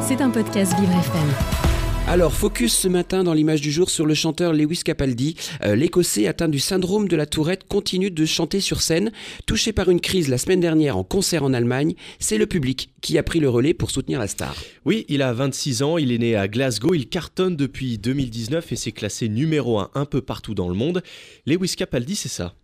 C'est un podcast Vivre FM. Alors, focus ce matin dans l'image du jour sur le chanteur Lewis Capaldi. Euh, L'Écossais atteint du syndrome de la tourette continue de chanter sur scène. Touché par une crise la semaine dernière en concert en Allemagne, c'est le public qui a pris le relais pour soutenir la star. Oui, il a 26 ans, il est né à Glasgow, il cartonne depuis 2019 et s'est classé numéro 1 un peu partout dans le monde. Lewis Capaldi, c'est ça.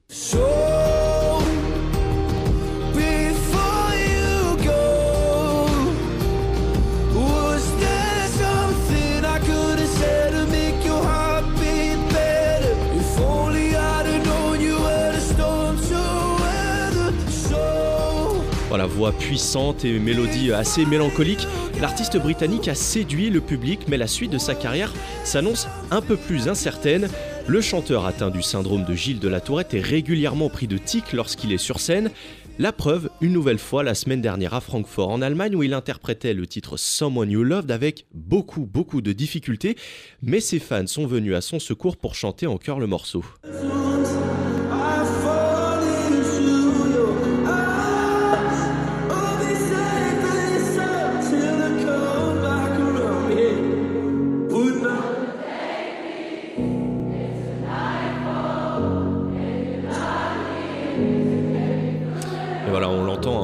Voilà, voix puissante et mélodie assez mélancolique. L'artiste britannique a séduit le public, mais la suite de sa carrière s'annonce un peu plus incertaine. Le chanteur atteint du syndrome de Gilles de la Tourette est régulièrement pris de tics lorsqu'il est sur scène. La preuve, une nouvelle fois la semaine dernière à Francfort, en Allemagne, où il interprétait le titre Someone You Loved avec beaucoup, beaucoup de difficultés, mais ses fans sont venus à son secours pour chanter en chœur le morceau.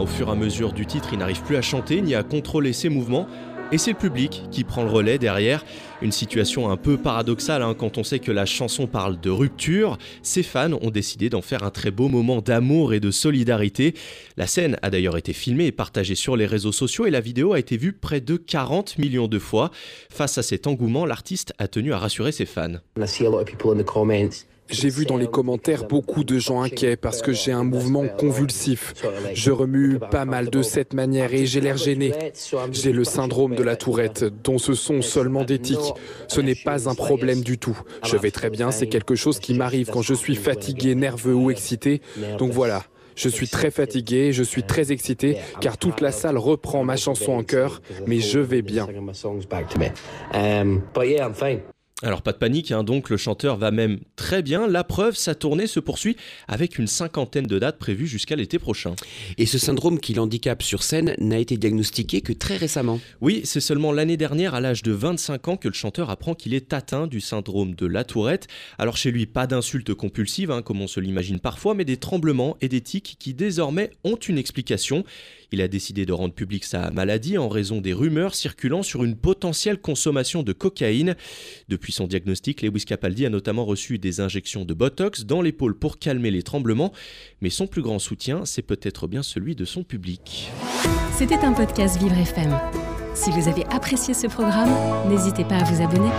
Au fur et à mesure du titre, il n'arrive plus à chanter ni à contrôler ses mouvements. Et c'est le public qui prend le relais derrière. Une situation un peu paradoxale hein, quand on sait que la chanson parle de rupture. Ses fans ont décidé d'en faire un très beau moment d'amour et de solidarité. La scène a d'ailleurs été filmée et partagée sur les réseaux sociaux et la vidéo a été vue près de 40 millions de fois. Face à cet engouement, l'artiste a tenu à rassurer ses fans. J'ai vu dans les commentaires beaucoup de gens inquiets parce que j'ai un mouvement convulsif. Je remue pas mal de cette manière et j'ai l'air gêné. J'ai le syndrome de la tourette, dont ce sont seulement des tics. Ce n'est pas un problème du tout. Je vais très bien, c'est quelque chose qui m'arrive quand je suis fatigué, nerveux ou excité. Donc voilà. Je suis très fatigué, je suis très excité, car toute la salle reprend ma chanson en chœur, mais je vais bien. Alors pas de panique, hein, donc le chanteur va même très bien. La preuve, sa tournée se poursuit avec une cinquantaine de dates prévues jusqu'à l'été prochain. Et ce syndrome qui l'handicape sur scène n'a été diagnostiqué que très récemment. Oui, c'est seulement l'année dernière, à l'âge de 25 ans, que le chanteur apprend qu'il est atteint du syndrome de la tourette. Alors chez lui, pas d'insultes compulsives, hein, comme on se l'imagine parfois, mais des tremblements et des tics qui désormais ont une explication. Il a décidé de rendre publique sa maladie en raison des rumeurs circulant sur une potentielle consommation de cocaïne. Son diagnostic, Lewis Capaldi a notamment reçu des injections de Botox dans l'épaule pour calmer les tremblements, mais son plus grand soutien, c'est peut-être bien celui de son public. C'était un podcast Vivre FM. Si vous avez apprécié ce programme, n'hésitez pas à vous abonner.